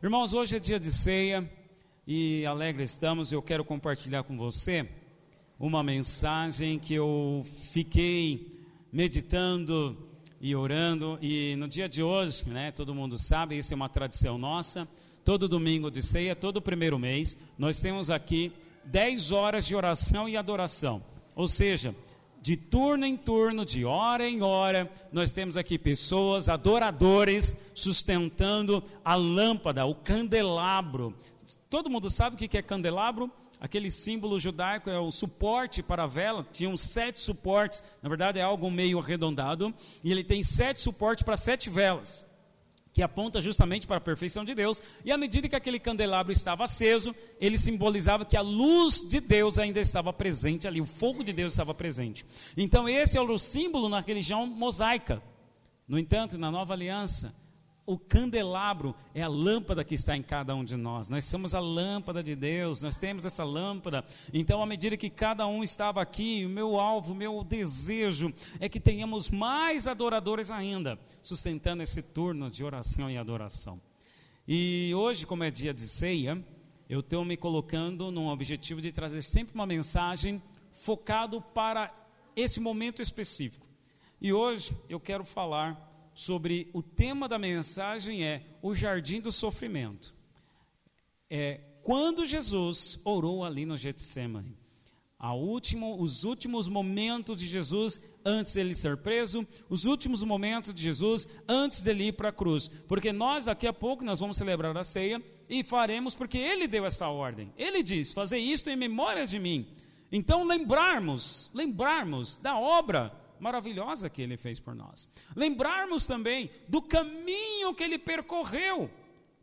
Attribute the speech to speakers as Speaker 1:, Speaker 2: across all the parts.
Speaker 1: Irmãos, hoje é dia de ceia e alegre estamos. Eu quero compartilhar com você uma mensagem que eu fiquei meditando e orando. E no dia de hoje, né, todo mundo sabe, isso é uma tradição nossa. Todo domingo de ceia, todo primeiro mês, nós temos aqui 10 horas de oração e adoração. Ou seja, de turno em turno, de hora em hora, nós temos aqui pessoas, adoradores, sustentando a lâmpada, o candelabro. Todo mundo sabe o que é candelabro? Aquele símbolo judaico é o suporte para a vela, tinham sete suportes, na verdade é algo meio arredondado, e ele tem sete suportes para sete velas que aponta justamente para a perfeição de Deus, e à medida que aquele candelabro estava aceso, ele simbolizava que a luz de Deus ainda estava presente ali, o fogo de Deus estava presente. Então, esse é o símbolo na religião mosaica. No entanto, na nova aliança, o candelabro é a lâmpada que está em cada um de nós. Nós somos a lâmpada de Deus, nós temos essa lâmpada. Então, à medida que cada um estava aqui, o meu alvo, o meu desejo é que tenhamos mais adoradores ainda, sustentando esse turno de oração e adoração. E hoje, como é dia de ceia, eu estou me colocando num objetivo de trazer sempre uma mensagem focado para esse momento específico. E hoje eu quero falar sobre o tema da mensagem é o jardim do sofrimento. É quando Jesus orou ali no Getsemane. Último, os últimos momentos de Jesus antes dele ser preso, os últimos momentos de Jesus antes dele ir para a cruz. Porque nós daqui a pouco nós vamos celebrar a ceia e faremos porque ele deu essa ordem. Ele diz: "Fazer isto em memória de mim". Então lembrarmos, lembrarmos da obra maravilhosa que ele fez por nós. Lembrarmos também do caminho que ele percorreu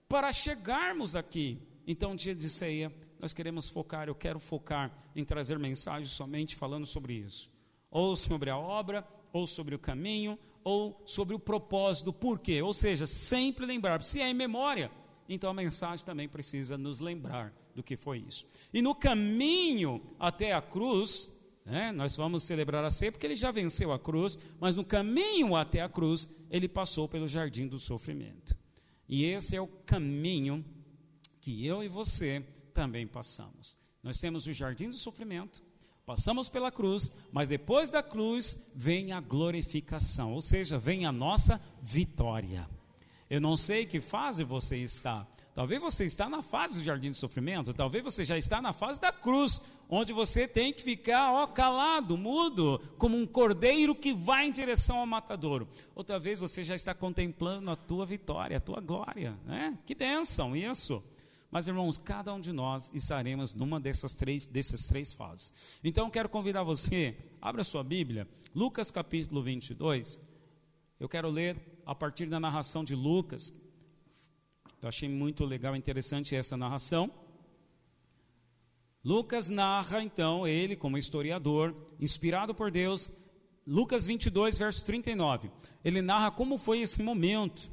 Speaker 1: para chegarmos aqui. Então, dia de ceia, nós queremos focar, eu quero focar em trazer mensagens somente falando sobre isso. Ou sobre a obra, ou sobre o caminho, ou sobre o propósito, por quê? Ou seja, sempre lembrar, se é em memória, então a mensagem também precisa nos lembrar do que foi isso. E no caminho até a cruz, né? Nós vamos celebrar a ceia porque ele já venceu a cruz, mas no caminho até a cruz, ele passou pelo jardim do sofrimento. E esse é o caminho que eu e você também passamos. Nós temos o jardim do sofrimento, passamos pela cruz, mas depois da cruz vem a glorificação, ou seja, vem a nossa vitória. Eu não sei que fase você está, Talvez você está na fase do jardim do sofrimento, talvez você já está na fase da cruz, onde você tem que ficar ó, calado, mudo, como um cordeiro que vai em direção ao matadouro. Outra vez você já está contemplando a tua vitória, a tua glória, né? Que bênção isso! Mas, irmãos, cada um de nós estaremos numa dessas três, dessas três fases. Então, quero convidar você, abra sua Bíblia, Lucas capítulo 22. Eu quero ler a partir da narração de Lucas, eu achei muito legal, interessante essa narração. Lucas narra, então, ele como historiador, inspirado por Deus, Lucas 22, verso 39. Ele narra como foi esse momento.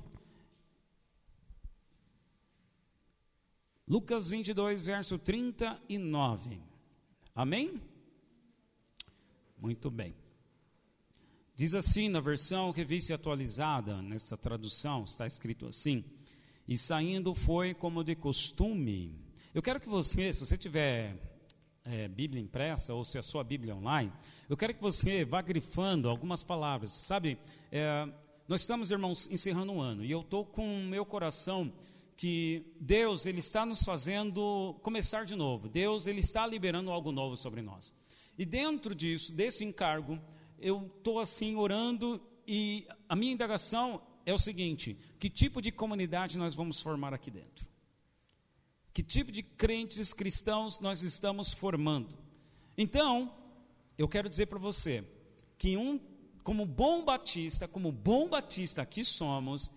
Speaker 1: Lucas 22, verso 39. Amém? Muito bem. Diz assim na versão revista atualizada, nessa tradução, está escrito assim: e saindo foi como de costume. Eu quero que você, se você tiver é, Bíblia impressa ou se a sua Bíblia é online, eu quero que você vá grifando algumas palavras. Sabe, é, nós estamos, irmãos, encerrando um ano e eu estou com o meu coração que Deus ele está nos fazendo começar de novo. Deus ele está liberando algo novo sobre nós. E dentro disso, desse encargo, eu estou assim orando e a minha indagação é o seguinte: que tipo de comunidade nós vamos formar aqui dentro? Que tipo de crentes cristãos nós estamos formando? Então, eu quero dizer para você que um, como bom batista, como bom batista que somos,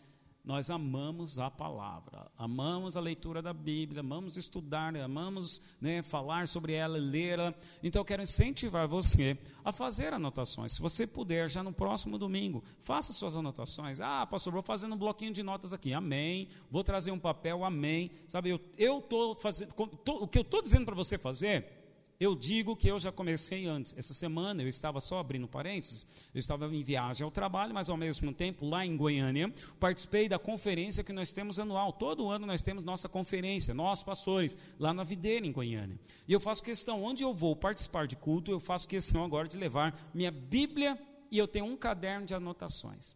Speaker 1: nós amamos a palavra, amamos a leitura da Bíblia, amamos estudar, amamos né, falar sobre ela, lê-la. Então eu quero incentivar você a fazer anotações. Se você puder, já no próximo domingo, faça suas anotações. Ah, pastor, vou fazendo um bloquinho de notas aqui. Amém. Vou trazer um papel, amém. Sabe, eu estou fazendo. Tô, o que eu estou dizendo para você fazer eu digo que eu já comecei antes. Essa semana eu estava só abrindo parênteses, eu estava em viagem ao trabalho, mas ao mesmo tempo lá em Goiânia, participei da conferência que nós temos anual. Todo ano nós temos nossa conferência, nós pastores, lá na Videira em Goiânia. E eu faço questão, onde eu vou participar de culto, eu faço questão agora de levar minha Bíblia e eu tenho um caderno de anotações.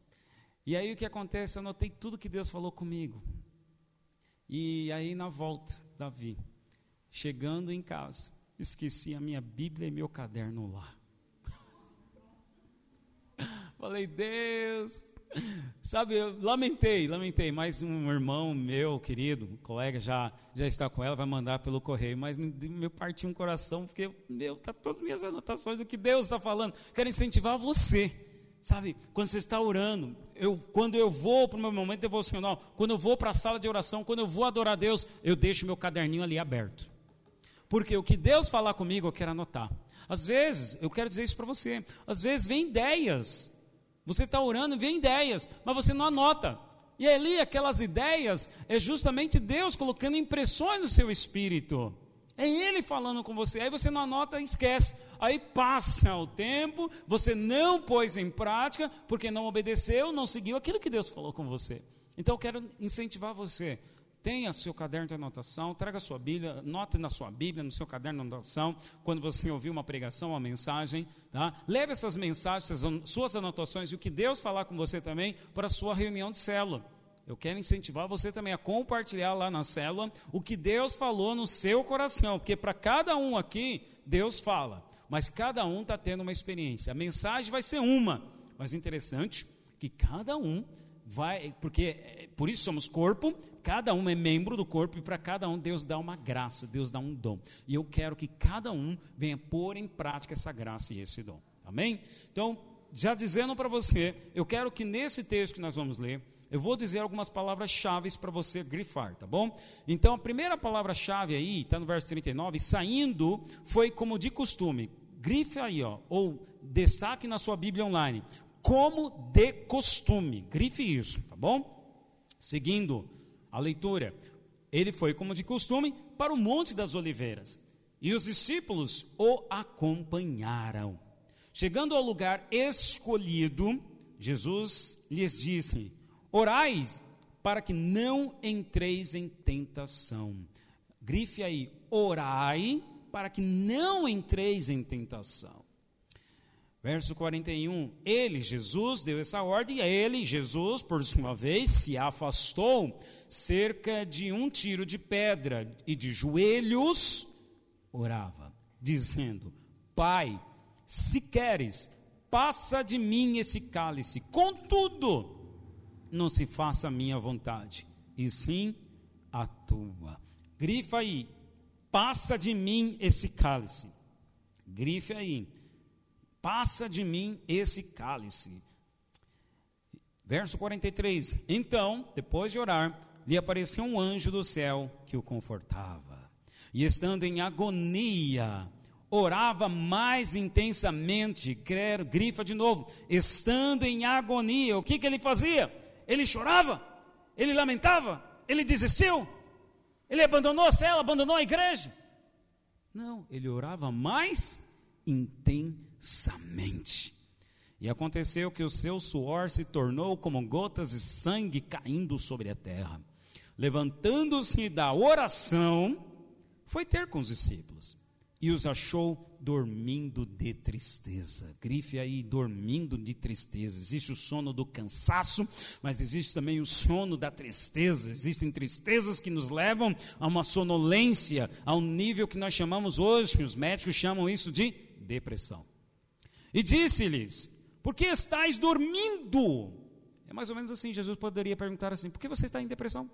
Speaker 1: E aí o que acontece? Eu anotei tudo que Deus falou comigo. E aí na volta, Davi, chegando em casa, esqueci a minha Bíblia e meu caderno lá. Falei, Deus, sabe, eu lamentei, lamentei, mas um irmão meu, querido, um colega, já, já está com ela, vai mandar pelo correio, mas me, me partiu um coração, porque, meu, tá todas as minhas anotações, o que Deus está falando, quero incentivar você, sabe, quando você está orando, eu, quando eu vou para o meu momento devocional, quando eu vou para a sala de oração, quando eu vou adorar a Deus, eu deixo meu caderninho ali aberto, porque o que Deus falar comigo, eu quero anotar. Às vezes, eu quero dizer isso para você, às vezes vem ideias. Você está orando, vem ideias, mas você não anota. E ali, aquelas ideias, é justamente Deus colocando impressões no seu espírito. É Ele falando com você. Aí você não anota e esquece. Aí passa o tempo, você não pôs em prática, porque não obedeceu, não seguiu aquilo que Deus falou com você. Então eu quero incentivar você Tenha seu caderno de anotação, traga sua Bíblia, note na sua Bíblia, no seu caderno de anotação, quando você ouvir uma pregação, uma mensagem, tá? Leve essas mensagens, suas anotações e o que Deus falar com você também para a sua reunião de célula. Eu quero incentivar você também a compartilhar lá na célula o que Deus falou no seu coração, porque para cada um aqui, Deus fala, mas cada um está tendo uma experiência. A mensagem vai ser uma, mas interessante que cada um vai, porque é, por isso somos corpo, cada um é membro do corpo e para cada um Deus dá uma graça, Deus dá um dom. E eu quero que cada um venha pôr em prática essa graça e esse dom. Amém? Então, já dizendo para você, eu quero que nesse texto que nós vamos ler, eu vou dizer algumas palavras-chave para você grifar, tá bom? Então, a primeira palavra-chave aí, está no verso 39, saindo foi como de costume. Grife aí, ó, ou destaque na sua Bíblia online como de costume. Grife isso, tá bom? Seguindo a leitura. Ele foi, como de costume, para o Monte das Oliveiras. E os discípulos o acompanharam. Chegando ao lugar escolhido, Jesus lhes disse: Orai para que não entreis em tentação. Grife aí, orai para que não entreis em tentação. Verso 41, ele, Jesus, deu essa ordem, e ele, Jesus, por sua vez, se afastou cerca de um tiro de pedra e de joelhos orava, dizendo: Pai, se queres, passa de mim esse cálice, contudo, não se faça a minha vontade, e sim a tua. Grifa aí, passa de mim esse cálice. Grife aí passa de mim esse cálice. Verso 43: Então, depois de orar, lhe apareceu um anjo do céu que o confortava. E estando em agonia, orava mais intensamente, grifa de novo, estando em agonia, o que, que ele fazia? Ele chorava, ele lamentava, ele desistiu, ele abandonou a cela, abandonou a igreja. Não, ele orava mais intensamente intensamente. E aconteceu que o seu suor se tornou como gotas de sangue caindo sobre a terra. Levantando-se da oração, foi ter com os discípulos e os achou dormindo de tristeza. Grife aí, dormindo de tristeza. Existe o sono do cansaço, mas existe também o sono da tristeza. Existem tristezas que nos levam a uma sonolência, a um nível que nós chamamos hoje, os médicos chamam isso de depressão. E disse-lhes: Por que estáis dormindo? É mais ou menos assim, Jesus poderia perguntar assim: Por que você está em depressão?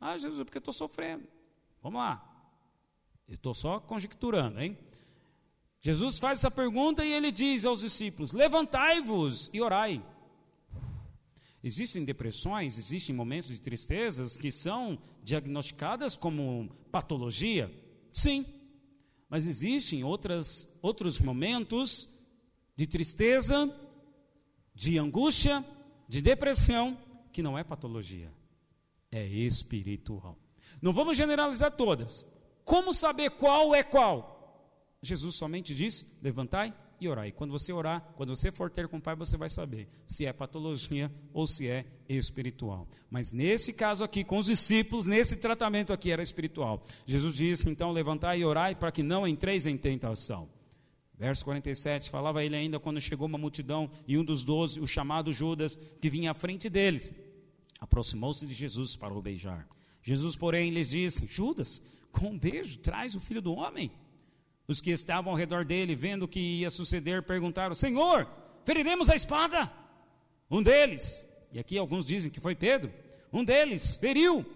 Speaker 1: Ah, Jesus, porque eu estou sofrendo. Vamos lá. Eu estou só conjecturando, hein? Jesus faz essa pergunta e ele diz aos discípulos: Levantai-vos e orai. Existem depressões, existem momentos de tristezas que são diagnosticadas como patologia? Sim. Mas existem outras, outros momentos de tristeza, de angústia, de depressão, que não é patologia, é espiritual. Não vamos generalizar todas, Como saber qual é qual? Jesus somente disse: levantai e orar. E quando você orar, quando você for ter com o Pai, você vai saber se é patologia ou se é espiritual. Mas nesse caso aqui, com os discípulos, nesse tratamento aqui era espiritual. Jesus disse: então levantai e orai para que não entreis em tentação. Verso 47, falava ele ainda quando chegou uma multidão e um dos doze, o chamado Judas, que vinha à frente deles, aproximou-se de Jesus para o beijar. Jesus, porém, lhes disse: Judas, com um beijo, traz o filho do homem. Os que estavam ao redor dele, vendo o que ia suceder, perguntaram: Senhor, feriremos a espada? Um deles, e aqui alguns dizem que foi Pedro, um deles feriu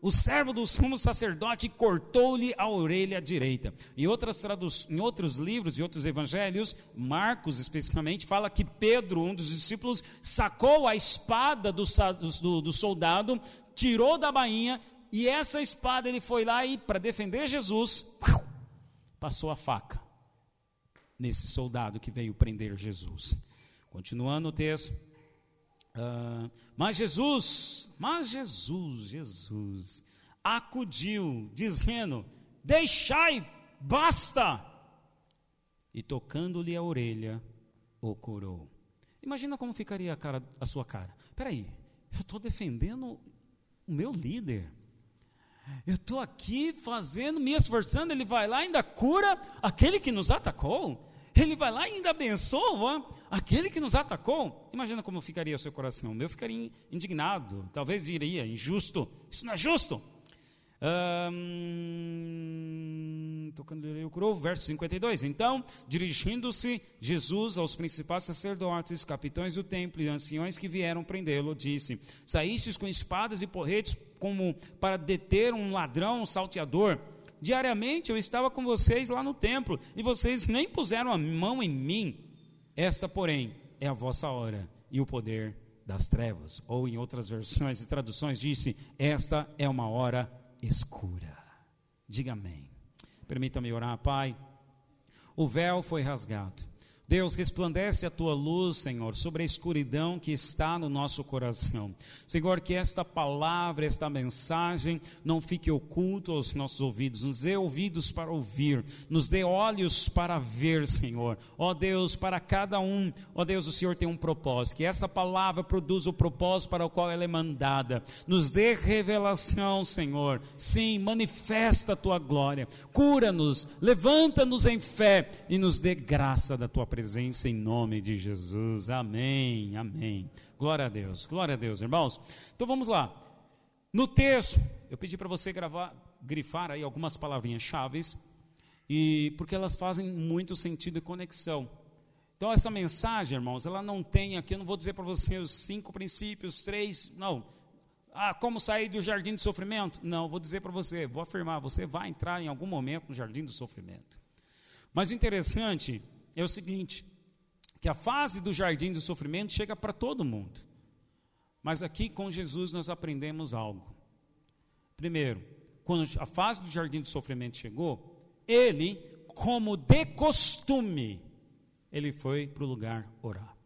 Speaker 1: o servo do sumo sacerdote cortou-lhe a orelha direita. Em, outras em outros livros e outros evangelhos, Marcos especificamente, fala que Pedro, um dos discípulos, sacou a espada do, do, do soldado, tirou da bainha, e essa espada ele foi lá e, para defender Jesus, passou a faca nesse soldado que veio prender Jesus. Continuando o texto. Uh, mas Jesus, mas Jesus, Jesus, acudiu, dizendo: Deixai, basta! E tocando-lhe a orelha, o curou. Imagina como ficaria a, cara, a sua cara. Peraí, eu estou defendendo o meu líder. Eu estou aqui fazendo, me esforçando, ele vai lá e ainda cura aquele que nos atacou. Ele vai lá e ainda abençoa aquele que nos atacou. Imagina como ficaria o seu coração. O meu ficaria indignado, talvez diria injusto. Isso não é justo. Tocando o curou, verso 52. Então, dirigindo-se Jesus aos principais sacerdotes, capitães do templo e anciões que vieram prendê-lo, disse: Saístes com espadas e porretes como para deter um ladrão, um salteador. Diariamente eu estava com vocês lá no templo e vocês nem puseram a mão em mim. Esta, porém, é a vossa hora e o poder das trevas. Ou em outras versões e traduções disse: Esta é uma hora escura. Diga amém. Permita-me orar, Pai. O véu foi rasgado Deus, resplandece a tua luz, Senhor, sobre a escuridão que está no nosso coração. Senhor, que esta palavra, esta mensagem não fique oculto aos nossos ouvidos. Nos dê ouvidos para ouvir, nos dê olhos para ver, Senhor. Ó Deus, para cada um, ó Deus, o Senhor tem um propósito. Que essa palavra produza o propósito para o qual ela é mandada. Nos dê revelação, Senhor. Sim, manifesta a tua glória. Cura-nos, levanta-nos em fé e nos dê graça da tua presença em nome de Jesus. Amém, amém. Glória a Deus, glória a Deus, irmãos. Então vamos lá. No texto, eu pedi para você gravar, grifar aí algumas palavrinhas chaves, e porque elas fazem muito sentido e conexão. Então essa mensagem, irmãos, ela não tem aqui, eu não vou dizer para você os cinco princípios, três, não. Ah, como sair do jardim do sofrimento? Não, vou dizer para você, vou afirmar, você vai entrar em algum momento no jardim do sofrimento. Mas o interessante é o seguinte: que a fase do jardim do sofrimento chega para todo mundo. Mas aqui com Jesus nós aprendemos algo. Primeiro, quando a fase do jardim do sofrimento chegou, ele, como de costume, ele foi para o lugar orar.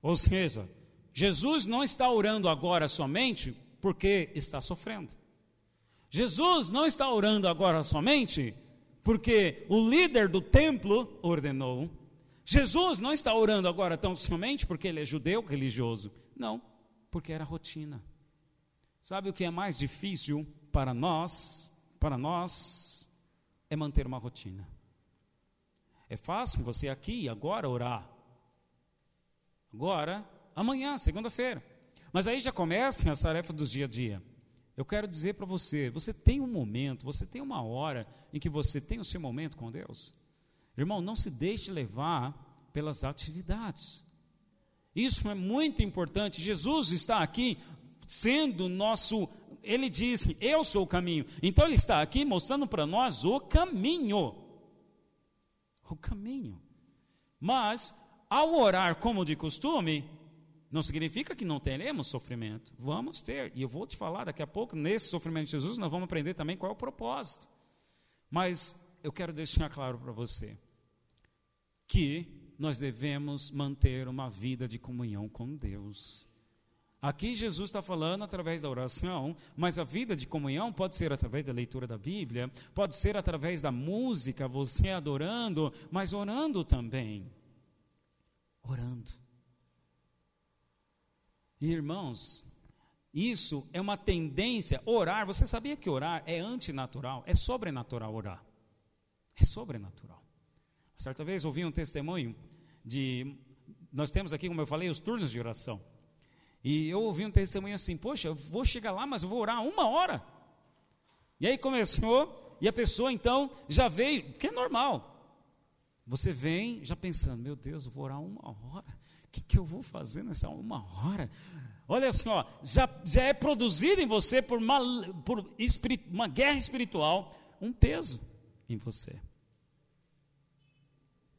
Speaker 1: Ou seja, Jesus não está orando agora somente porque está sofrendo. Jesus não está orando agora somente porque o líder do templo ordenou. Jesus não está orando agora tão somente porque ele é judeu religioso. Não, porque era rotina. Sabe o que é mais difícil para nós? Para nós é manter uma rotina. É fácil você aqui agora orar. Agora, amanhã, segunda-feira. Mas aí já começam as tarefas do dia a dia. Eu quero dizer para você: você tem um momento, você tem uma hora em que você tem o seu momento com Deus. Irmão, não se deixe levar pelas atividades. Isso é muito importante. Jesus está aqui sendo nosso. Ele diz: Eu sou o caminho. Então, ele está aqui mostrando para nós o caminho. O caminho. Mas, ao orar como de costume, não significa que não teremos sofrimento. Vamos ter. E eu vou te falar daqui a pouco, nesse sofrimento de Jesus, nós vamos aprender também qual é o propósito. Mas eu quero deixar claro para você que nós devemos manter uma vida de comunhão com Deus. Aqui Jesus está falando através da oração, mas a vida de comunhão pode ser através da leitura da Bíblia, pode ser através da música, você adorando, mas orando também. Orando. E irmãos, isso é uma tendência, orar, você sabia que orar é antinatural, é sobrenatural orar. É sobrenatural. Certa vez ouvi um testemunho de nós temos aqui, como eu falei, os turnos de oração. E eu ouvi um testemunho assim: Poxa, eu vou chegar lá, mas eu vou orar uma hora. E aí começou, e a pessoa então já veio, que é normal. Você vem já pensando: Meu Deus, eu vou orar uma hora. Que, que eu vou fazer nessa uma hora? Olha só, já, já é produzido em você por, uma, por espirit, uma guerra espiritual um peso em você.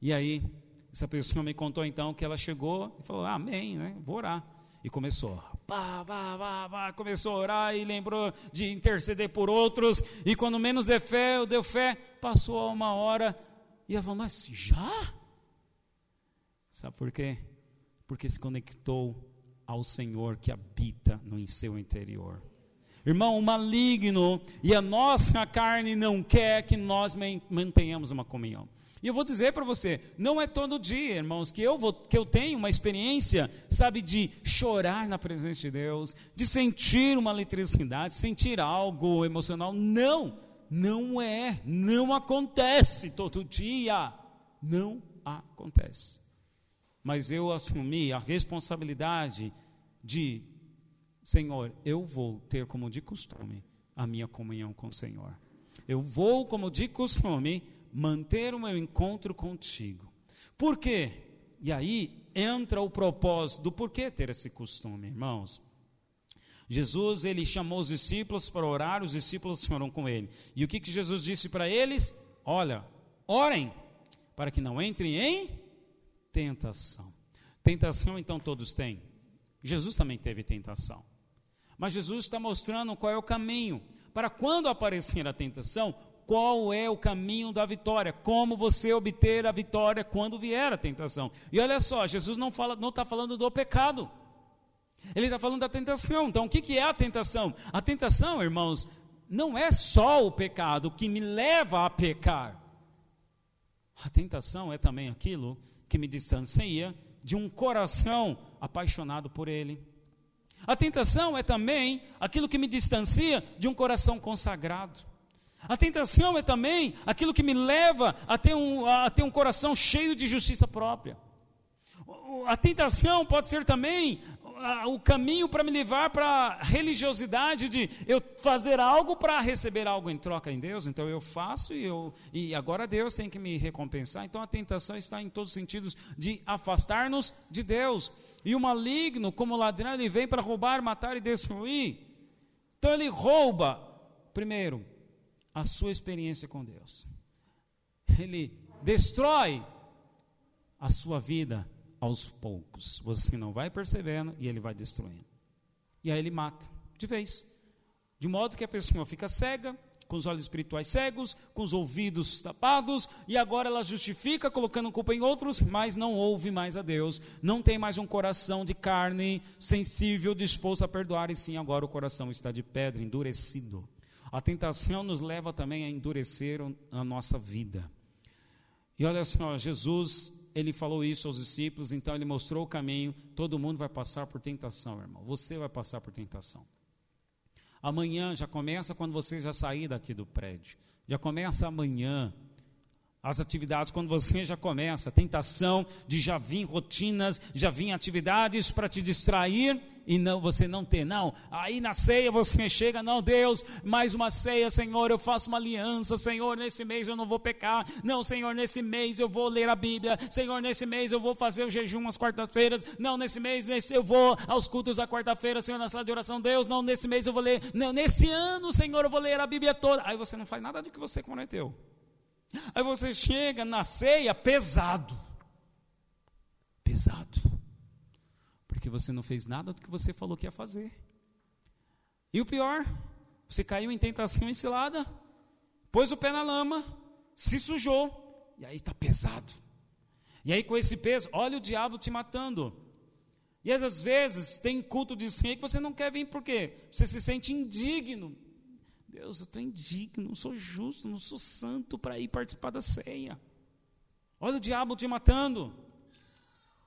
Speaker 1: E aí, essa pessoa me contou então que ela chegou e falou: Amém, né? Vou orar. E começou, pá, pá, pá, pá, começou a orar e lembrou de interceder por outros. E quando menos deu fé, deu fé, passou uma hora e ela falou: Mas já? Sabe por quê? Porque se conectou ao Senhor que habita no seu interior. Irmão, o maligno e a nossa carne não quer que nós mantenhamos uma comunhão. E eu vou dizer para você, não é todo dia, irmãos, que eu, vou, que eu tenho uma experiência, sabe, de chorar na presença de Deus, de sentir uma eletricidade, sentir algo emocional. Não, não é, não acontece todo dia. Não acontece. Mas eu assumi a responsabilidade de, Senhor, eu vou ter como de costume a minha comunhão com o Senhor. Eu vou, como de costume, manter o meu encontro contigo. Por quê? E aí entra o propósito do porquê ter esse costume, irmãos. Jesus, ele chamou os discípulos para orar, os discípulos foram com ele. E o que, que Jesus disse para eles? Olha, orem, para que não entrem em tentação. Tentação, então, todos têm. Jesus também teve tentação. Mas Jesus está mostrando qual é o caminho para quando aparecer a tentação, qual é o caminho da vitória, como você obter a vitória quando vier a tentação. E olha só, Jesus não fala, não está falando do pecado. Ele está falando da tentação. Então, o que, que é a tentação? A tentação, irmãos, não é só o pecado que me leva a pecar. A tentação é também aquilo que me distancia de um coração apaixonado por Ele. A tentação é também aquilo que me distancia de um coração consagrado. A tentação é também aquilo que me leva a ter um, a ter um coração cheio de justiça própria. A tentação pode ser também o caminho para me levar para a religiosidade de eu fazer algo para receber algo em troca em Deus, então eu faço e, eu, e agora Deus tem que me recompensar. Então a tentação está em todos os sentidos de afastar-nos de Deus. E o maligno, como ladrão, ele vem para roubar, matar e destruir. Então ele rouba, primeiro, a sua experiência com Deus. Ele destrói a sua vida aos poucos. Você não vai percebendo e ele vai destruindo. E aí ele mata de vez. De modo que a pessoa fica cega, com os olhos espirituais cegos, com os ouvidos tapados, e agora ela justifica colocando culpa em outros, mas não ouve mais a Deus, não tem mais um coração de carne sensível, disposto a perdoar, e sim agora o coração está de pedra, endurecido. A tentação nos leva também a endurecer a nossa vida. E olha só, Jesus, ele falou isso aos discípulos, então ele mostrou o caminho. Todo mundo vai passar por tentação, irmão. Você vai passar por tentação. Amanhã já começa quando você já sair daqui do prédio. Já começa amanhã as atividades quando você já começa, tentação de já vir rotinas, já vir atividades para te distrair e não você não ter, não. Aí na ceia você chega, não, Deus, mais uma ceia, Senhor, eu faço uma aliança, Senhor, nesse mês eu não vou pecar. Não, Senhor, nesse mês eu vou ler a Bíblia. Senhor, nesse mês eu vou fazer o jejum às quartas-feiras. Não, nesse mês nesse, eu vou aos cultos à quarta-feira, Senhor, na sala de oração. Deus, não, nesse mês eu vou ler. Não, nesse ano, Senhor, eu vou ler a Bíblia toda. Aí você não faz nada do que você prometeu. Aí você chega na ceia pesado. Pesado. Porque você não fez nada do que você falou que ia fazer. E o pior, você caiu em tentação ensilada, pôs o pé na lama, se sujou, e aí está pesado. E aí com esse peso, olha o diabo te matando. E às vezes tem culto de ceia que você não quer vir, por quê? Você se sente indigno. Deus, eu estou indigno, não sou justo, não sou santo para ir participar da ceia. Olha o diabo te matando.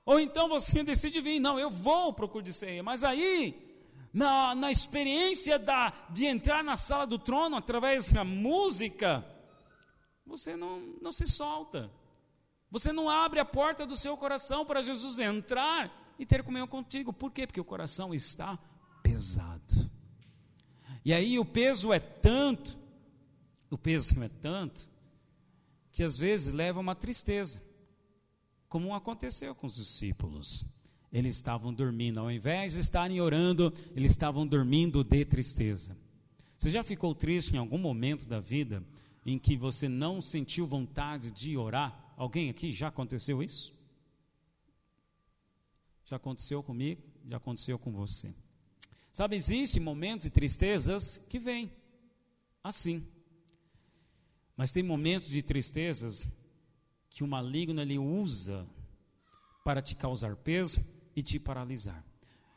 Speaker 1: Ou então você decide vir, não, eu vou para o de ceia, mas aí, na, na experiência da, de entrar na sala do trono através da música, você não, não se solta. Você não abre a porta do seu coração para Jesus entrar e ter comunhão contigo. Por quê? Porque o coração está pesado. E aí o peso é tanto, o peso é tanto, que às vezes leva a uma tristeza, como aconteceu com os discípulos. Eles estavam dormindo, ao invés de estarem orando, eles estavam dormindo de tristeza. Você já ficou triste em algum momento da vida em que você não sentiu vontade de orar? Alguém aqui já aconteceu isso? Já aconteceu comigo, já aconteceu com você. Sabe, existem momentos de tristezas que vêm assim. Mas tem momentos de tristezas que o maligno ele usa para te causar peso e te paralisar.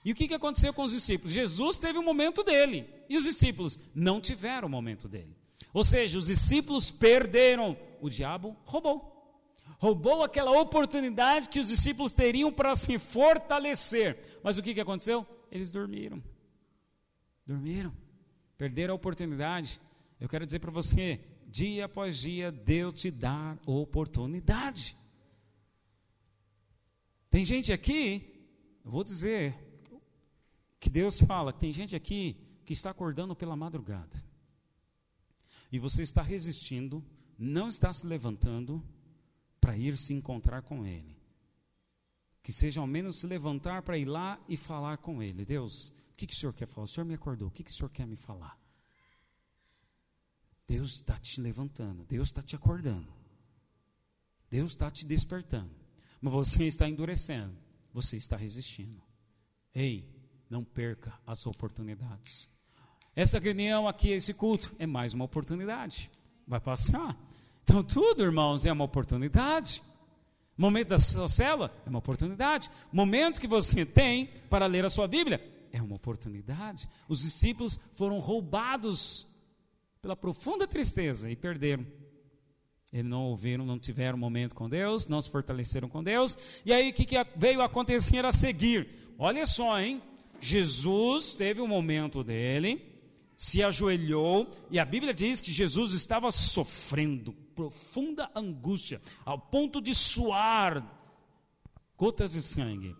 Speaker 1: E o que, que aconteceu com os discípulos? Jesus teve o um momento dele, e os discípulos não tiveram o momento dele. Ou seja, os discípulos perderam, o diabo roubou roubou aquela oportunidade que os discípulos teriam para se fortalecer. Mas o que, que aconteceu? Eles dormiram. Dormiram. Perderam a oportunidade. Eu quero dizer para você: dia após dia, Deus te dá oportunidade. Tem gente aqui, eu vou dizer, que Deus fala, tem gente aqui que está acordando pela madrugada. E você está resistindo, não está se levantando, para ir se encontrar com Ele. Que seja ao menos se levantar para ir lá e falar com Ele. Deus, que, que o Senhor quer falar? O Senhor me acordou, o que, que o Senhor quer me falar? Deus está te levantando, Deus está te acordando, Deus está te despertando, mas você está endurecendo, você está resistindo. Ei, não perca as oportunidades. Essa reunião aqui, esse culto, é mais uma oportunidade. Vai passar. Então, tudo, irmãos, é uma oportunidade. Momento da sua célula é uma oportunidade. Momento que você tem para ler a sua Bíblia é uma oportunidade. Os discípulos foram roubados pela profunda tristeza e perderam. Eles não ouviram, não tiveram momento com Deus, não se fortaleceram com Deus. E aí o que, que veio acontecer a seguir? Olha só, hein? Jesus teve um momento dele, se ajoelhou, e a Bíblia diz que Jesus estava sofrendo profunda angústia, ao ponto de suar gotas de sangue.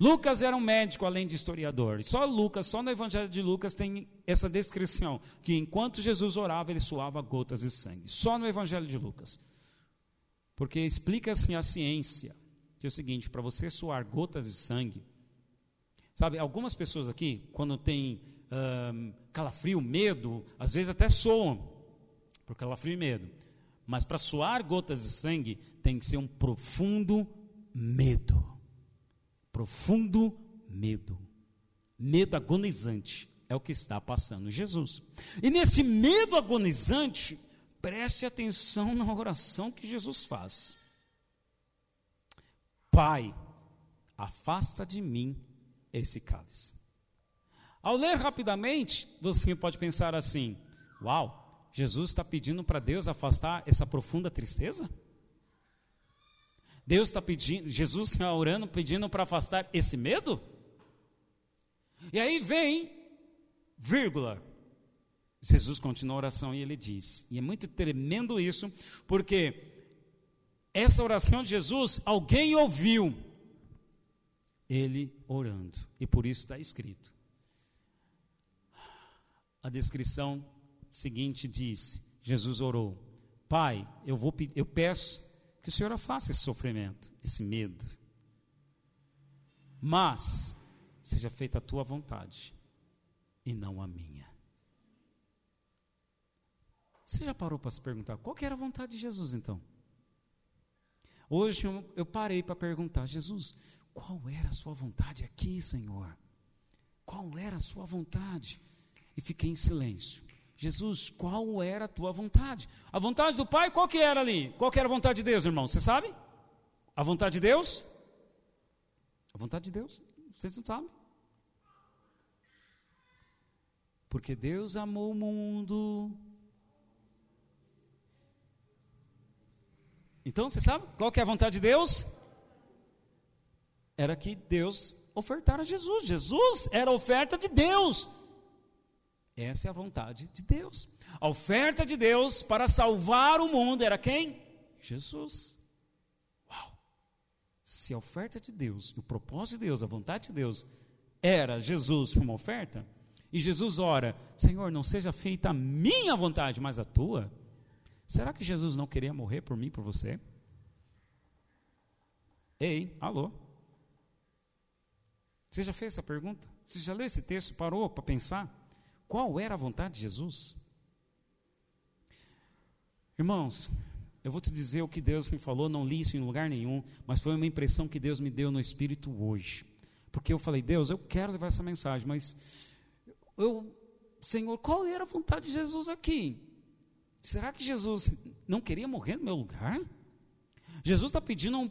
Speaker 1: Lucas era um médico, além de historiador. Só Lucas, só no Evangelho de Lucas tem essa descrição, que enquanto Jesus orava, ele suava gotas de sangue. Só no Evangelho de Lucas. Porque explica-se a ciência, que é o seguinte, para você suar gotas de sangue, sabe, algumas pessoas aqui, quando tem um, calafrio, medo, às vezes até soam, por calafrio e medo. Mas para suar gotas de sangue tem que ser um profundo medo. Profundo medo. Medo agonizante é o que está passando Jesus. E nesse medo agonizante, preste atenção na oração que Jesus faz. Pai, afasta de mim esse cálice. Ao ler rapidamente, você pode pensar assim: Uau, Jesus está pedindo para Deus afastar essa profunda tristeza? Deus está pedindo, Jesus está orando, pedindo para afastar esse medo? E aí vem, vírgula. Jesus continua a oração e ele diz, e é muito tremendo isso, porque essa oração de Jesus, alguém ouviu ele orando, e por isso está escrito. A descrição seguinte diz: Jesus orou, Pai, eu, vou, eu peço que o Senhor afaste esse sofrimento, esse medo. Mas seja feita a tua vontade e não a minha. Você já parou para se perguntar qual era a vontade de Jesus então? Hoje eu, parei para perguntar, Jesus, qual era a sua vontade aqui, Senhor? Qual era a sua vontade? E fiquei em silêncio. Jesus, qual era a tua vontade? A vontade do Pai, qual que era ali? Qual que era a vontade de Deus, irmão? Você sabe? A vontade de Deus? A vontade de Deus? Vocês não sabem? Porque Deus amou o mundo. Então, você sabe qual que é a vontade de Deus? Era que Deus ofertara Jesus. Jesus era a oferta de Deus. Essa é a vontade de Deus. A oferta de Deus para salvar o mundo era quem? Jesus. Uau! Se a oferta de Deus, o propósito de Deus, a vontade de Deus era Jesus como oferta, e Jesus ora: Senhor, não seja feita a minha vontade, mas a tua. Será que Jesus não queria morrer por mim, por você? Ei, alô? Você já fez essa pergunta? Você já leu esse texto? Parou para pensar? Qual era a vontade de Jesus? Irmãos, eu vou te dizer o que Deus me falou, não li isso em lugar nenhum, mas foi uma impressão que Deus me deu no Espírito hoje. Porque eu falei, Deus, eu quero levar essa mensagem, mas eu, Senhor, qual era a vontade de Jesus aqui? Será que Jesus não queria morrer no meu lugar? Jesus está pedindo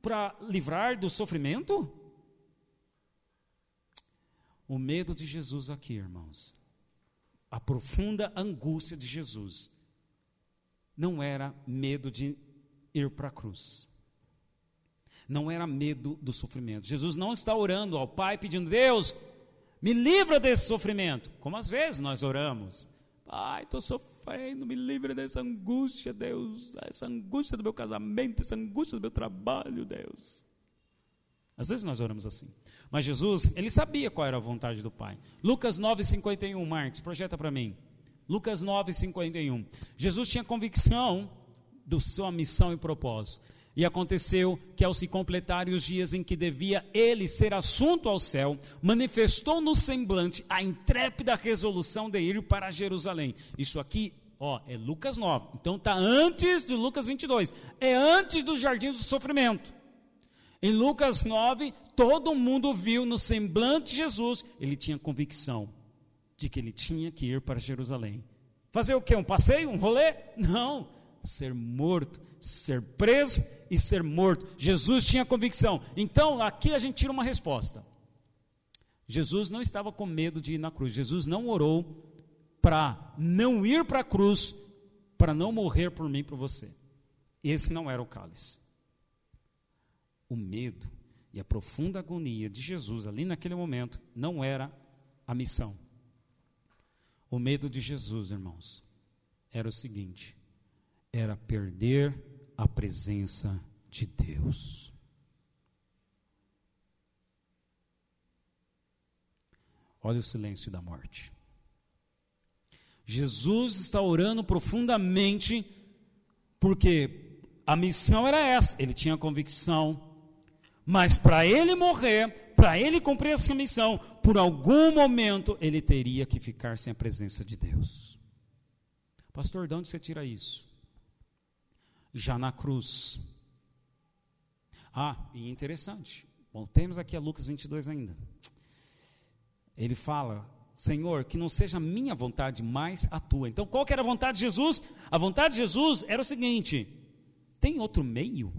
Speaker 1: para livrar do sofrimento? O medo de Jesus aqui, irmãos, a profunda angústia de Jesus, não era medo de ir para a cruz, não era medo do sofrimento. Jesus não está orando ao Pai pedindo, Deus, me livra desse sofrimento. Como às vezes nós oramos. Pai, estou sofrendo, me livra dessa angústia, Deus. Essa angústia do meu casamento, essa angústia do meu trabalho, Deus. Às vezes nós oramos assim. Mas Jesus, ele sabia qual era a vontade do Pai. Lucas 9,51, Marcos, projeta para mim. Lucas 9,51. Jesus tinha convicção da sua missão e propósito. E aconteceu que, ao se completarem os dias em que devia ele ser assunto ao céu, manifestou no semblante a intrépida resolução de ir para Jerusalém. Isso aqui, ó, é Lucas 9. Então está antes de Lucas 22. É antes dos jardins do sofrimento. Em Lucas 9, todo mundo viu no semblante de Jesus, ele tinha convicção de que ele tinha que ir para Jerusalém. Fazer o quê? Um passeio? Um rolê? Não ser morto, ser preso e ser morto. Jesus tinha convicção. Então, aqui a gente tira uma resposta. Jesus não estava com medo de ir na cruz. Jesus não orou para não ir para a cruz, para não morrer por mim por você. Esse não era o cálice. O medo e a profunda agonia de Jesus ali naquele momento não era a missão. O medo de Jesus, irmãos, era o seguinte: era perder a presença de Deus. Olha o silêncio da morte. Jesus está orando profundamente, porque a missão era essa, ele tinha convicção, mas para ele morrer, para ele cumprir essa missão, por algum momento ele teria que ficar sem a presença de Deus. Pastor, de onde você tira isso? já na cruz. Ah, e interessante. Bom, temos aqui a Lucas 22 ainda. Ele fala: Senhor, que não seja minha vontade, mas a tua. Então, qual que era a vontade de Jesus? A vontade de Jesus era o seguinte: tem outro meio?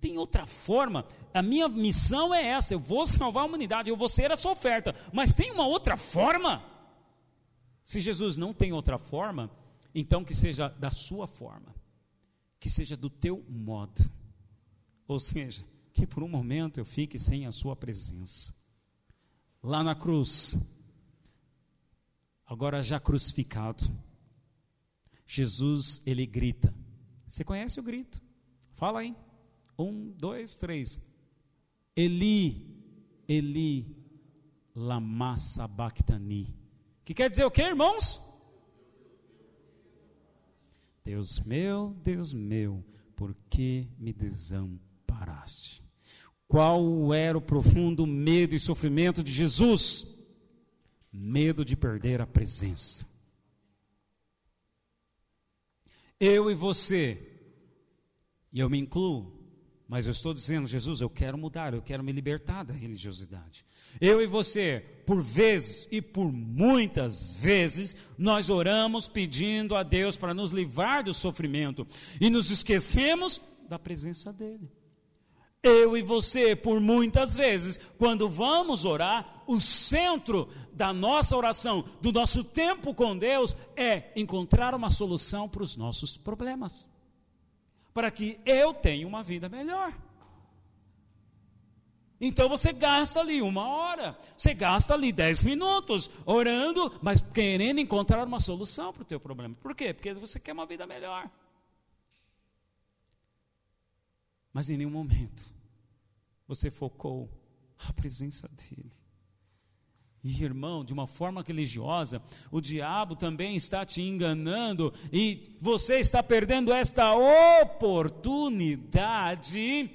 Speaker 1: Tem outra forma? A minha missão é essa: eu vou salvar a humanidade, eu vou ser a sua oferta, mas tem uma outra forma? Se Jesus não tem outra forma, então que seja da sua forma que seja do teu modo. Ou seja, que por um momento eu fique sem a sua presença. Lá na cruz, agora já crucificado, Jesus, ele grita. Você conhece o grito? Fala aí. Um, dois, três. Eli, Eli, lama sabachthani. Que quer dizer o que, irmãos? Deus meu, Deus meu, por que me desamparaste? Qual era o profundo medo e sofrimento de Jesus? Medo de perder a presença. Eu e você, e eu me incluo, mas eu estou dizendo, Jesus, eu quero mudar, eu quero me libertar da religiosidade. Eu e você, por vezes e por muitas vezes, nós oramos pedindo a Deus para nos livrar do sofrimento e nos esquecemos da presença dEle. Eu e você, por muitas vezes, quando vamos orar, o centro da nossa oração, do nosso tempo com Deus, é encontrar uma solução para os nossos problemas, para que eu tenha uma vida melhor. Então você gasta ali uma hora, você gasta ali dez minutos orando, mas querendo encontrar uma solução para o teu problema. Por quê? Porque você quer uma vida melhor. Mas em nenhum momento você focou a presença dele. E irmão, de uma forma religiosa, o diabo também está te enganando e você está perdendo esta oportunidade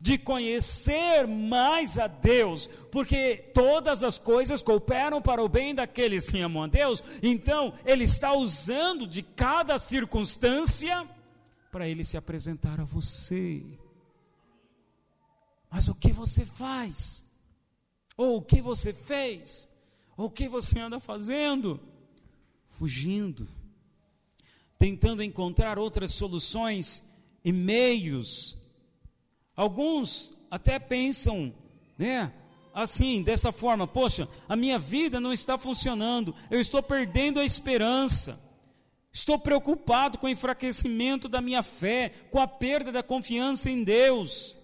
Speaker 1: de conhecer mais a Deus, porque todas as coisas cooperam para o bem daqueles que amam a Deus, então ele está usando de cada circunstância para ele se apresentar a você. Mas o que você faz? Ou o que você fez? Ou o que você anda fazendo? Fugindo, tentando encontrar outras soluções e meios Alguns até pensam, né? Assim, dessa forma, poxa, a minha vida não está funcionando, eu estou perdendo a esperança. Estou preocupado com o enfraquecimento da minha fé, com a perda da confiança em Deus.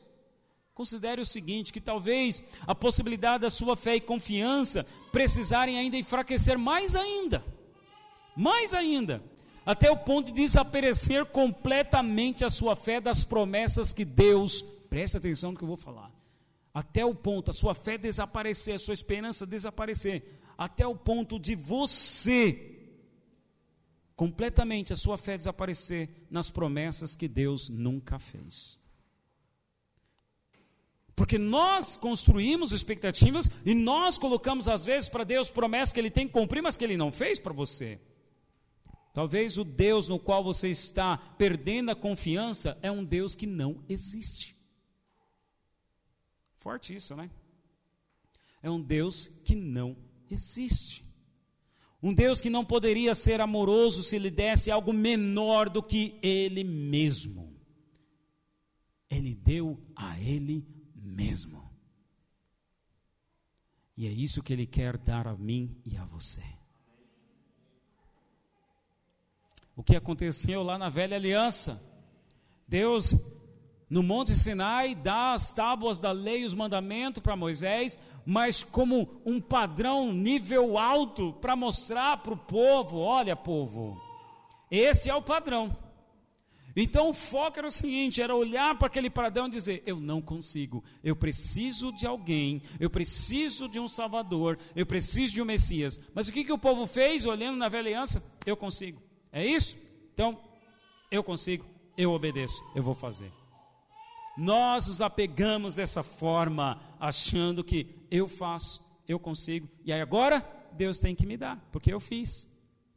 Speaker 1: Considere o seguinte: que talvez a possibilidade da sua fé e confiança precisarem ainda enfraquecer mais ainda, mais ainda, até o ponto de desaparecer completamente a sua fé das promessas que Deus Preste atenção no que eu vou falar. Até o ponto, a sua fé desaparecer, a sua esperança desaparecer, até o ponto de você completamente a sua fé desaparecer nas promessas que Deus nunca fez. Porque nós construímos expectativas e nós colocamos às vezes para Deus promessas que Ele tem que cumprir, mas que Ele não fez para você. Talvez o Deus no qual você está perdendo a confiança é um Deus que não existe. Forte isso, né? É um Deus que não existe. Um Deus que não poderia ser amoroso se lhe desse algo menor do que Ele mesmo. Ele deu a Ele mesmo. E é isso que Ele quer dar a mim e a você. O que aconteceu lá na velha aliança? Deus no Monte Sinai, dá as tábuas da lei e os mandamentos para Moisés, mas como um padrão nível alto para mostrar para o povo: olha, povo, esse é o padrão. Então o foco era o seguinte: era olhar para aquele padrão e dizer: eu não consigo, eu preciso de alguém, eu preciso de um Salvador, eu preciso de um Messias. Mas o que, que o povo fez olhando na velha aliança? Eu consigo. É isso? Então, eu consigo, eu obedeço, eu vou fazer. Nós nos apegamos dessa forma, achando que eu faço, eu consigo, e aí agora Deus tem que me dar, porque eu fiz,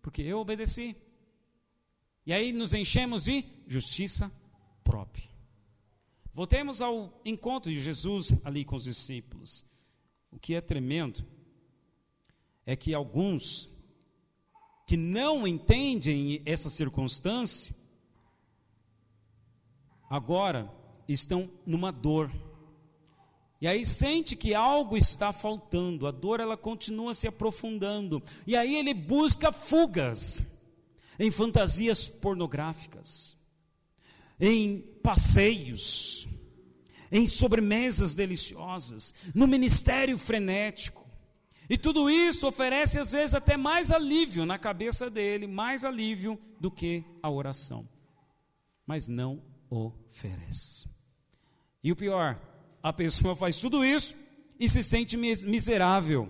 Speaker 1: porque eu obedeci. E aí nos enchemos de justiça própria. Voltemos ao encontro de Jesus ali com os discípulos. O que é tremendo é que alguns que não entendem essa circunstância, agora estão numa dor. E aí sente que algo está faltando, a dor ela continua se aprofundando. E aí ele busca fugas em fantasias pornográficas, em passeios, em sobremesas deliciosas, no ministério frenético. E tudo isso oferece às vezes até mais alívio na cabeça dele, mais alívio do que a oração. Mas não oferece. E o pior, a pessoa faz tudo isso e se sente miserável.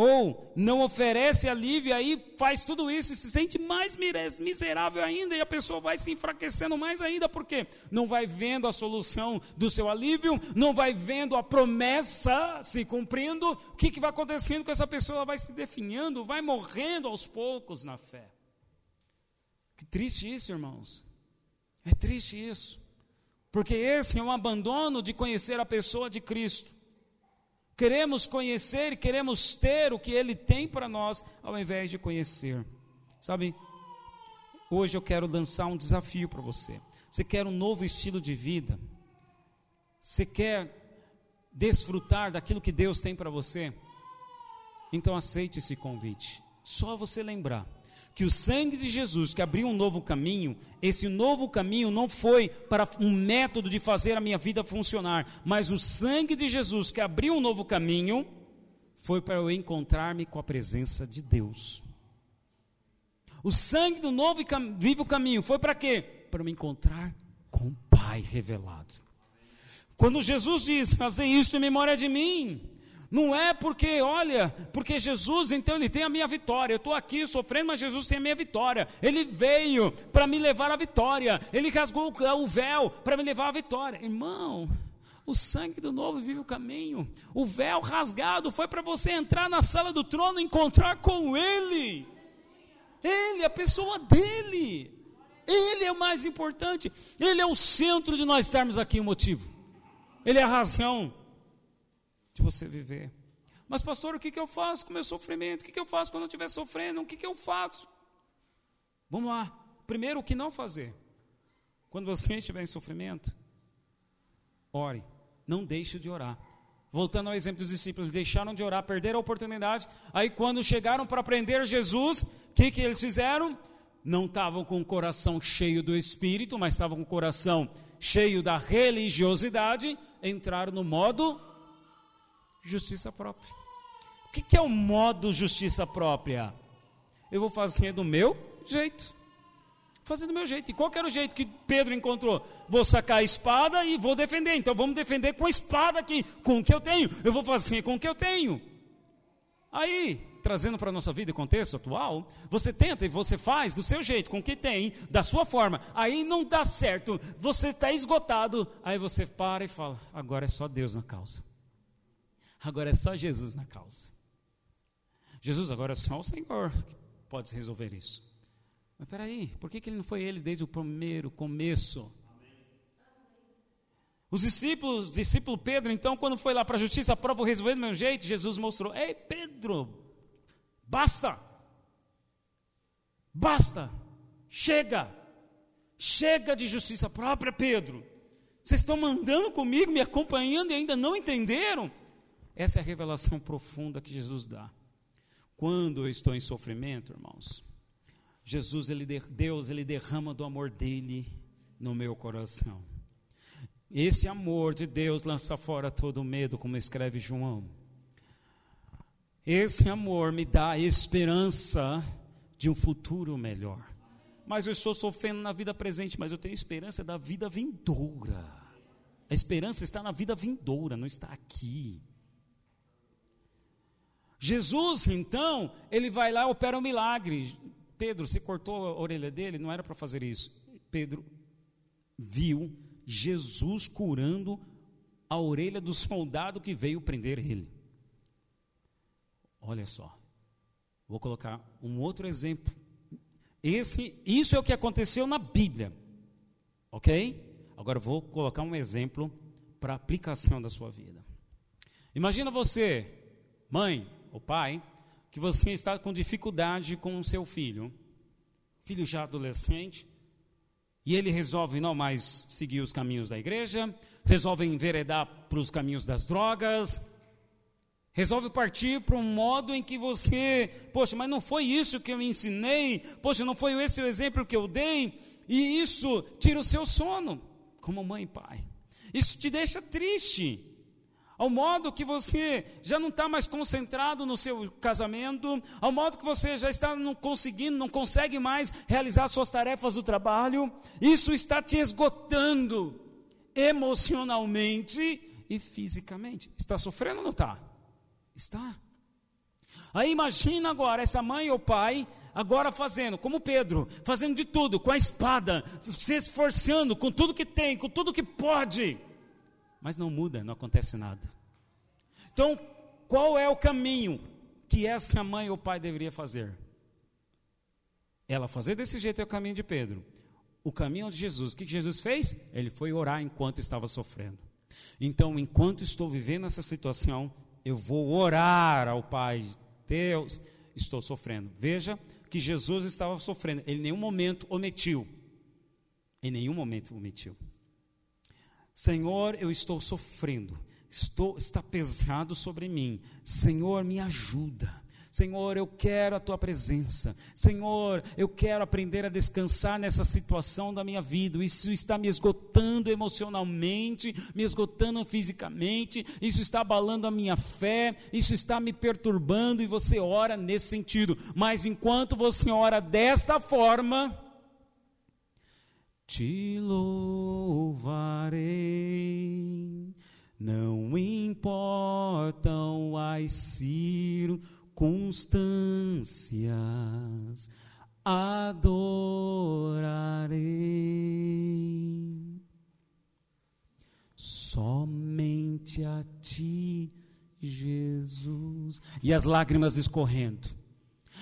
Speaker 1: Ou não oferece alívio, aí faz tudo isso e se sente mais miserável ainda, e a pessoa vai se enfraquecendo mais ainda, porque não vai vendo a solução do seu alívio, não vai vendo a promessa se cumprindo. O que, que vai acontecendo com essa pessoa? Ela vai se definhando, vai morrendo aos poucos na fé. Que triste isso, irmãos. É triste isso. Porque esse é um abandono de conhecer a pessoa de Cristo. Queremos conhecer, queremos ter o que Ele tem para nós, ao invés de conhecer. Sabe, hoje eu quero lançar um desafio para você. Você quer um novo estilo de vida? Você quer desfrutar daquilo que Deus tem para você? Então aceite esse convite. Só você lembrar que o sangue de Jesus que abriu um novo caminho, esse novo caminho não foi para um método de fazer a minha vida funcionar, mas o sangue de Jesus que abriu um novo caminho foi para eu encontrar-me com a presença de Deus. O sangue do novo e vivo caminho foi para quê? Para me encontrar com o Pai revelado. Quando Jesus diz: Fazer isso em memória de mim, não é porque, olha, porque Jesus, então, ele tem a minha vitória. Eu estou aqui sofrendo, mas Jesus tem a minha vitória. Ele veio para me levar à vitória. Ele rasgou o véu para me levar à vitória. Irmão, o sangue do novo vive o caminho. O véu rasgado foi para você entrar na sala do trono e encontrar com Ele. Ele, a pessoa dele. Ele é o mais importante. Ele é o centro de nós estarmos aqui, o motivo. Ele é a razão de você viver. Mas, pastor, o que, eu faço com o meu sofrimento? O que, que eu faço quando eu estiver sofrendo? O que, que eu faço? Vamos lá. Primeiro, o que não fazer? Quando você estiver em sofrimento, ore. Não deixe de orar. Voltando ao exemplo dos discípulos, deixaram de orar, perderam a oportunidade. Aí, quando chegaram para prender Jesus, o que, que eles fizeram? Não estavam com o coração cheio do Espírito, mas estavam com o coração cheio da religiosidade. Entraram no modo justiça própria. O que, é o modo justiça própria? Eu vou fazer do meu jeito. Fazer do meu jeito. E qual era o jeito que Pedro encontrou? Vou sacar a espada e vou defender. Então vamos defender com a espada aqui, com o que eu tenho. Eu vou fazer com o que eu tenho. Aí, trazendo para a nossa vida e contexto atual, você tenta e você faz do seu jeito, com o que tem, da sua forma. Aí não dá certo, você está esgotado. Aí você para e fala: agora é só Deus na causa. Agora é só Jesus na causa. Jesus, agora é só o Senhor que pode resolver isso. Mas peraí, por que, que ele não foi ele desde o primeiro começo? Os discípulos, discípulo Pedro, então, quando foi lá para a justiça, prova, vou resolver do meu jeito, Jesus mostrou: Ei, Pedro, basta, basta, chega, chega de justiça própria, Pedro. Vocês estão mandando comigo, me acompanhando e ainda não entenderam? Essa é a revelação profunda que Jesus dá. Quando eu estou em sofrimento, irmãos, Jesus, ele, Deus, ele derrama do amor dele no meu coração. Esse amor de Deus lança fora todo medo, como escreve João. Esse amor me dá a esperança de um futuro melhor. Mas eu estou sofrendo na vida presente, mas eu tenho esperança da vida vindoura. A esperança está na vida vindoura, não está aqui. Jesus, então, ele vai lá e opera um milagre. Pedro, você cortou a orelha dele? Não era para fazer isso. Pedro viu Jesus curando a orelha do soldado que veio prender ele. Olha só. Vou colocar um outro exemplo. Esse, isso é o que aconteceu na Bíblia. OK? Agora vou colocar um exemplo para aplicação da sua vida. Imagina você, mãe, o pai, que você está com dificuldade com o seu filho, filho já adolescente, e ele resolve não mais seguir os caminhos da igreja, resolve enveredar para os caminhos das drogas, resolve partir para um modo em que você, poxa, mas não foi isso que eu ensinei, poxa, não foi esse o exemplo que eu dei, e isso tira o seu sono, como mãe e pai. Isso te deixa triste ao modo que você já não está mais concentrado no seu casamento, ao modo que você já está não conseguindo, não consegue mais realizar suas tarefas do trabalho, isso está te esgotando emocionalmente e fisicamente. Está sofrendo ou não está? Está. Aí imagina agora essa mãe ou pai agora fazendo, como Pedro, fazendo de tudo, com a espada, se esforçando, com tudo que tem, com tudo que pode mas não muda, não acontece nada. Então, qual é o caminho que essa mãe ou pai deveria fazer? Ela fazer desse jeito é o caminho de Pedro. O caminho de Jesus. O que Jesus fez? Ele foi orar enquanto estava sofrendo. Então, enquanto estou vivendo essa situação, eu vou orar ao Pai. Deus, estou sofrendo. Veja que Jesus estava sofrendo. Ele em nenhum momento omitiu. Em nenhum momento omitiu. Senhor, eu estou sofrendo, estou, está pesado sobre mim. Senhor, me ajuda. Senhor, eu quero a tua presença. Senhor, eu quero aprender a descansar nessa situação da minha vida. Isso está me esgotando emocionalmente, me esgotando fisicamente, isso está abalando a minha fé, isso está me perturbando e você ora nesse sentido. Mas enquanto você ora desta forma, te louvarei. Não importam as circunstâncias, adorarei. Somente a ti, Jesus. E as lágrimas escorrendo.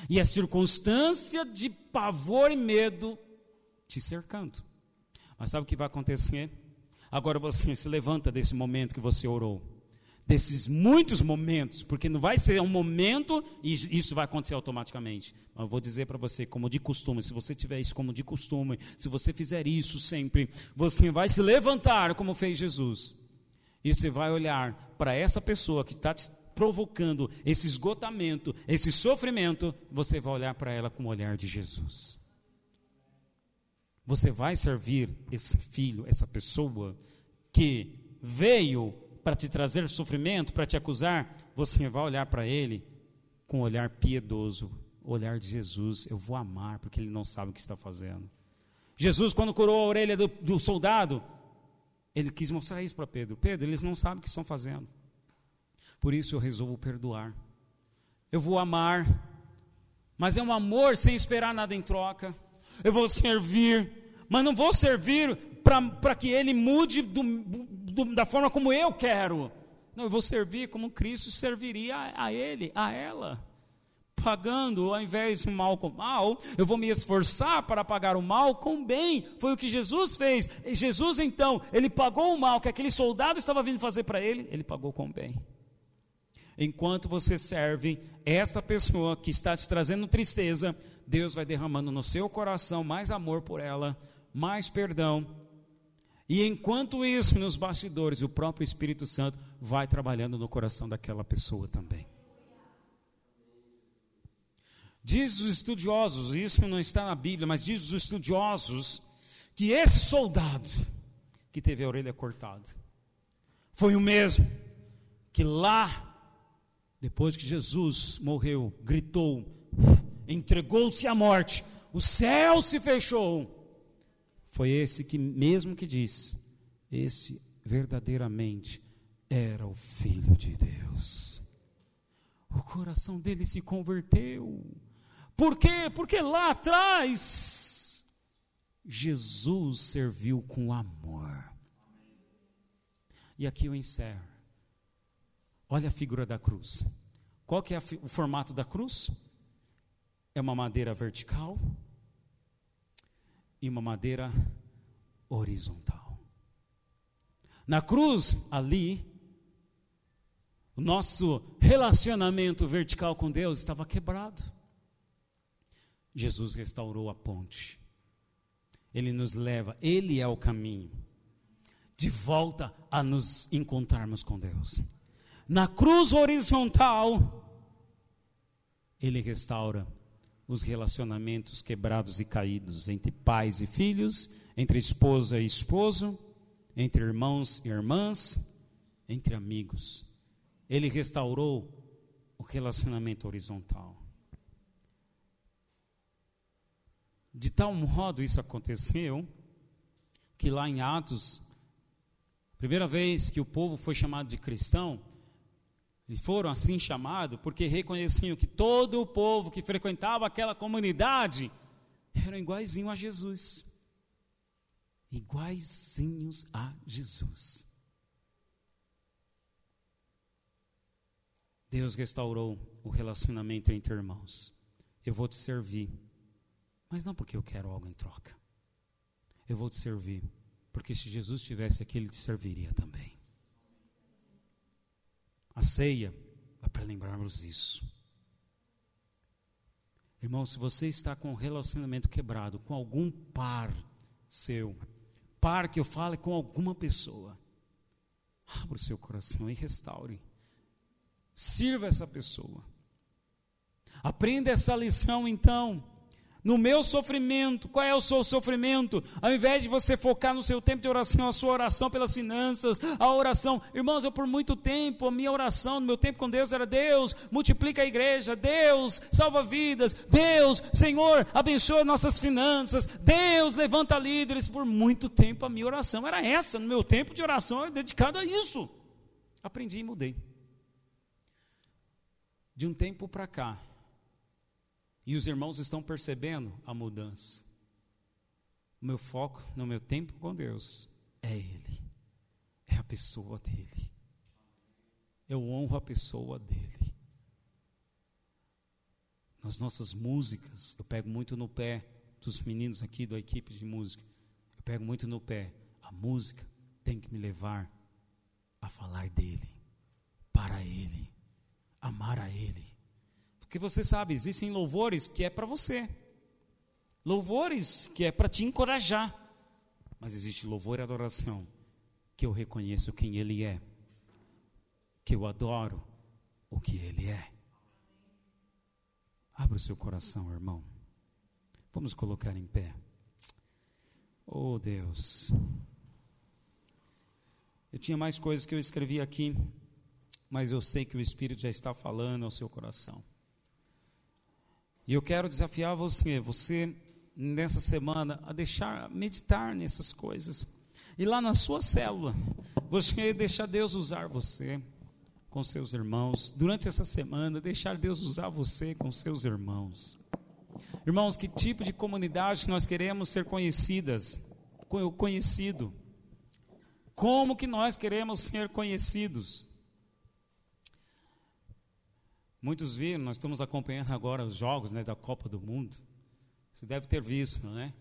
Speaker 1: E a circunstância de pavor e medo te cercando. Mas sabe o que vai acontecer? Agora você se levanta desse momento que você orou. Desses muitos momentos, porque não vai ser um momento e isso vai acontecer automaticamente. Mas eu vou dizer para você, como de costume, se você tiver isso como de costume, se você fizer isso sempre, você vai se levantar como fez Jesus. E você vai olhar para essa pessoa que está te provocando esse esgotamento, esse sofrimento, você vai olhar para ela com o olhar de Jesus. Você vai servir esse filho, essa pessoa que veio para te trazer sofrimento, para te acusar, você vai olhar para ele com um olhar piedoso, olhar de Jesus. Eu vou amar, porque ele não sabe o que está fazendo. Jesus, quando curou a orelha do, do soldado, ele quis mostrar isso para Pedro: Pedro, eles não sabem o que estão fazendo. Por isso eu resolvo perdoar. Eu vou amar, mas é um amor sem esperar nada em troca eu vou servir, mas não vou servir para que ele mude do, do, da forma como eu quero. Não, eu vou servir como Cristo serviria a, a ele, a ela. Pagando ao invés de mal com mal, eu vou me esforçar para pagar o mal com bem. Foi o que Jesus fez. E Jesus, então, ele pagou o mal que aquele soldado estava vindo fazer para ele, ele pagou com bem. Enquanto você serve essa pessoa que está te trazendo tristeza, Deus vai derramando no seu coração mais amor por ela, mais perdão. E enquanto isso, nos bastidores, o próprio Espírito Santo vai trabalhando no coração daquela pessoa também. Diz os estudiosos, isso não está na Bíblia, mas diz os estudiosos, que esse soldado que teve a orelha cortada foi o mesmo que lá depois que Jesus morreu, gritou, entregou-se à morte, o céu se fechou. Foi esse que mesmo que disse: esse verdadeiramente era o Filho de Deus. O coração dele se converteu. Por quê? Porque lá atrás Jesus serviu com amor. E aqui eu encerro. Olha a figura da cruz. Qual que é o formato da cruz? É uma madeira vertical e uma madeira horizontal. Na cruz, ali, o nosso relacionamento vertical com Deus estava quebrado. Jesus restaurou a ponte. Ele nos leva, Ele é o caminho de volta a nos encontrarmos com Deus. Na cruz horizontal, ele restaura os relacionamentos quebrados e caídos entre pais e filhos, entre esposa e esposo, entre irmãos e irmãs, entre amigos. Ele restaurou o relacionamento horizontal. De tal modo isso aconteceu que lá em Atos, primeira vez que o povo foi chamado de cristão, e foram assim chamados porque reconheciam que todo o povo que frequentava aquela comunidade eram iguaizinho a Jesus. Iguaizinhos a Jesus. Deus restaurou o relacionamento entre irmãos. Eu vou te servir, mas não porque eu quero algo em troca. Eu vou te servir, porque se Jesus estivesse aqui, ele te serviria também. A ceia é para lembrarmos isso. Irmão, se você está com um relacionamento quebrado com algum par seu, par que eu falo é com alguma pessoa, Abra o seu coração e restaure. Sirva essa pessoa. Aprenda essa lição então no meu sofrimento. Qual é o seu sofrimento? Ao invés de você focar no seu tempo de oração, a sua oração pelas finanças, a oração. Irmãos, eu por muito tempo, a minha oração no meu tempo com Deus era: Deus, multiplica a igreja, Deus, salva vidas, Deus, Senhor, abençoa nossas finanças, Deus, levanta líderes. Por muito tempo a minha oração era essa, no meu tempo de oração é dedicado a isso. Aprendi e mudei. De um tempo para cá, e os irmãos estão percebendo a mudança. O meu foco no meu tempo com Deus é Ele, é a pessoa dele. Eu honro a pessoa dele. Nas nossas músicas, eu pego muito no pé dos meninos aqui da equipe de música. Eu pego muito no pé. A música tem que me levar a falar dele, para ele, amar a ele porque você sabe, existem louvores que é para você. Louvores que é para te encorajar. Mas existe louvor e adoração que eu reconheço quem ele é. Que eu adoro o que ele é. Abra o seu coração, irmão. Vamos colocar em pé. Oh Deus. Eu tinha mais coisas que eu escrevi aqui, mas eu sei que o Espírito já está falando ao seu coração. E eu quero desafiar você, você nessa semana, a deixar, meditar nessas coisas. E lá na sua célula, você deixar Deus usar você com seus irmãos. Durante essa semana, deixar Deus usar você com seus irmãos. Irmãos, que tipo de comunidade nós queremos ser conhecidas? Conhecido. Como que nós queremos ser conhecidos? Muitos viram, nós estamos acompanhando agora os jogos né, da Copa do Mundo. Você deve ter visto, não é?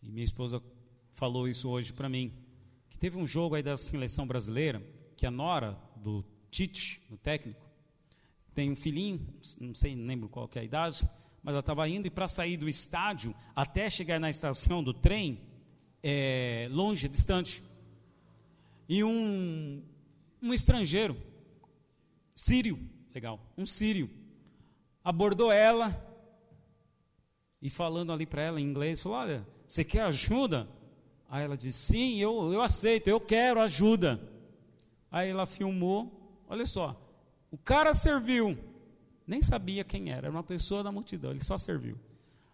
Speaker 1: E minha esposa falou isso hoje para mim. Que teve um jogo aí da seleção brasileira, que a Nora, do Tite, o técnico, tem um filhinho, não sei, não lembro qual é a idade, mas ela estava indo e para sair do estádio até chegar na estação do trem, é, longe, distante. E um, um estrangeiro, sírio, Legal. Um sírio abordou ela e falando ali para ela em inglês, falou: Olha, você quer ajuda? Aí ela disse: Sim, eu, eu aceito, eu quero ajuda. Aí ela filmou, olha só, o cara serviu, nem sabia quem era, era uma pessoa da multidão, ele só serviu.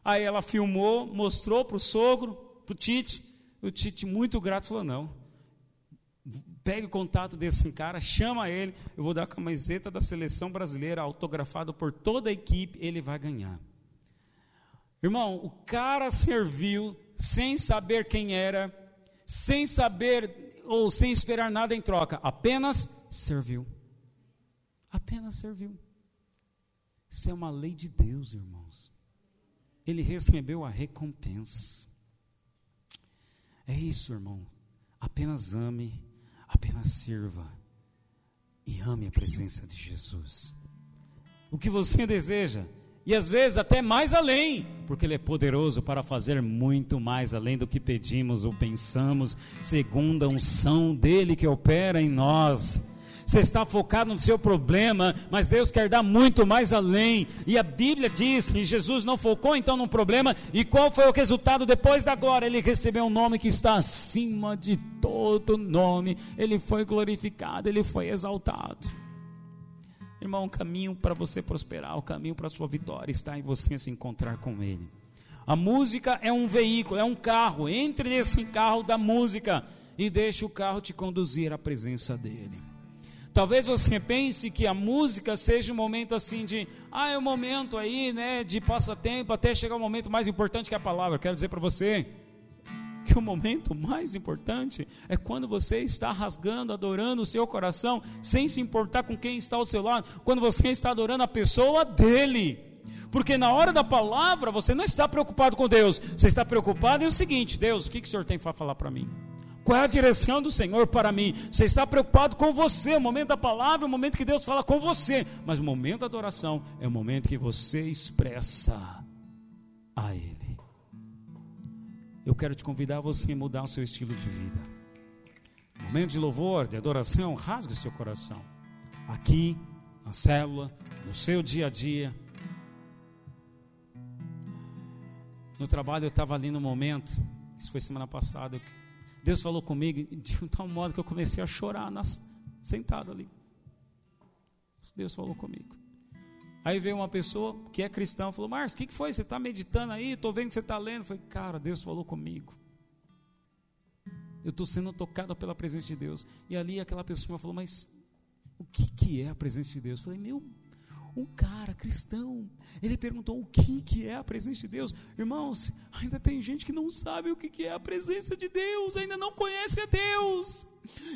Speaker 1: Aí ela filmou, mostrou para o sogro, para o Tite, o Tite, muito grato, falou: Não, pegue o contato desse cara, chama ele, eu vou dar a camiseta da seleção brasileira autografada por toda a equipe, ele vai ganhar. Irmão, o cara serviu sem saber quem era, sem saber ou sem esperar nada em troca, apenas serviu. Apenas serviu. Isso é uma lei de Deus, irmãos. Ele recebeu a recompensa. É isso, irmão. Apenas ame Apenas sirva e ame a presença de Jesus. O que você deseja, e às vezes até mais além, porque Ele é poderoso para fazer muito mais além do que pedimos ou pensamos, segundo a unção dele que opera em nós. Você está focado no seu problema, mas Deus quer dar muito mais além. E a Bíblia diz que Jesus não focou então no problema. E qual foi o resultado depois da glória? Ele recebeu um nome que está acima de todo nome. Ele foi glorificado, ele foi exaltado. Irmão, o caminho para você prosperar, o caminho para a sua vitória está em você se encontrar com Ele. A música é um veículo, é um carro. Entre nesse carro da música e deixe o carro te conduzir à presença dEle. Talvez você pense que a música seja um momento assim de, ah, é um momento aí, né, de passatempo até chegar o um momento mais importante que a palavra. Quero dizer para você que o momento mais importante é quando você está rasgando, adorando o seu coração, sem se importar com quem está ao seu lado, quando você está adorando a pessoa dele. Porque na hora da palavra você não está preocupado com Deus, você está preocupado em o seguinte: Deus, o que, que o Senhor tem para falar para mim? Qual é a direção do Senhor para mim? Você está preocupado com você, o momento da palavra, o momento que Deus fala com você. Mas o momento da adoração é o momento que você expressa a Ele. Eu quero te convidar a você a mudar o seu estilo de vida. Momento de louvor, de adoração, rasgue o seu coração. Aqui, na célula, no seu dia a dia. No trabalho eu estava ali no momento, isso foi semana passada, Deus falou comigo de um tal modo que eu comecei a chorar nas, sentado ali. Deus falou comigo. Aí veio uma pessoa que é cristã, falou: Márcio, o que, que foi? Você está meditando aí? Estou vendo que você está lendo. Eu falei: Cara, Deus falou comigo. Eu estou sendo tocado pela presença de Deus. E ali aquela pessoa falou: Mas o que, que é a presença de Deus? Eu falei: Meu, um cara cristão, ele perguntou o que, que é a presença de Deus. Irmãos, ainda tem gente que não sabe o que, que é a presença de Deus, ainda não conhece a Deus.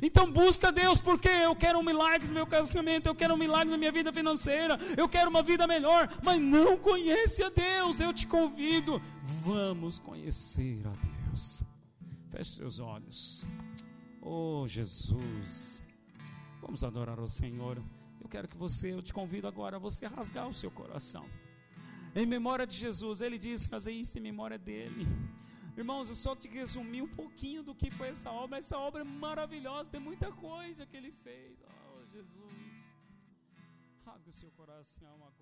Speaker 1: Então busca Deus, porque eu quero um milagre no meu casamento, eu quero um milagre na minha vida financeira, eu quero uma vida melhor, mas não conhece a Deus. Eu te convido, vamos conhecer a Deus. Feche seus olhos. Oh Jesus, vamos adorar o Senhor. Quero que você, eu te convido agora a você rasgar o seu coração. Em memória de Jesus, ele disse: fazer isso em memória dele. Irmãos, eu só te resumi um pouquinho do que foi essa obra. Essa obra é maravilhosa, tem muita coisa que ele fez. Oh, Jesus. Rasga o seu coração agora.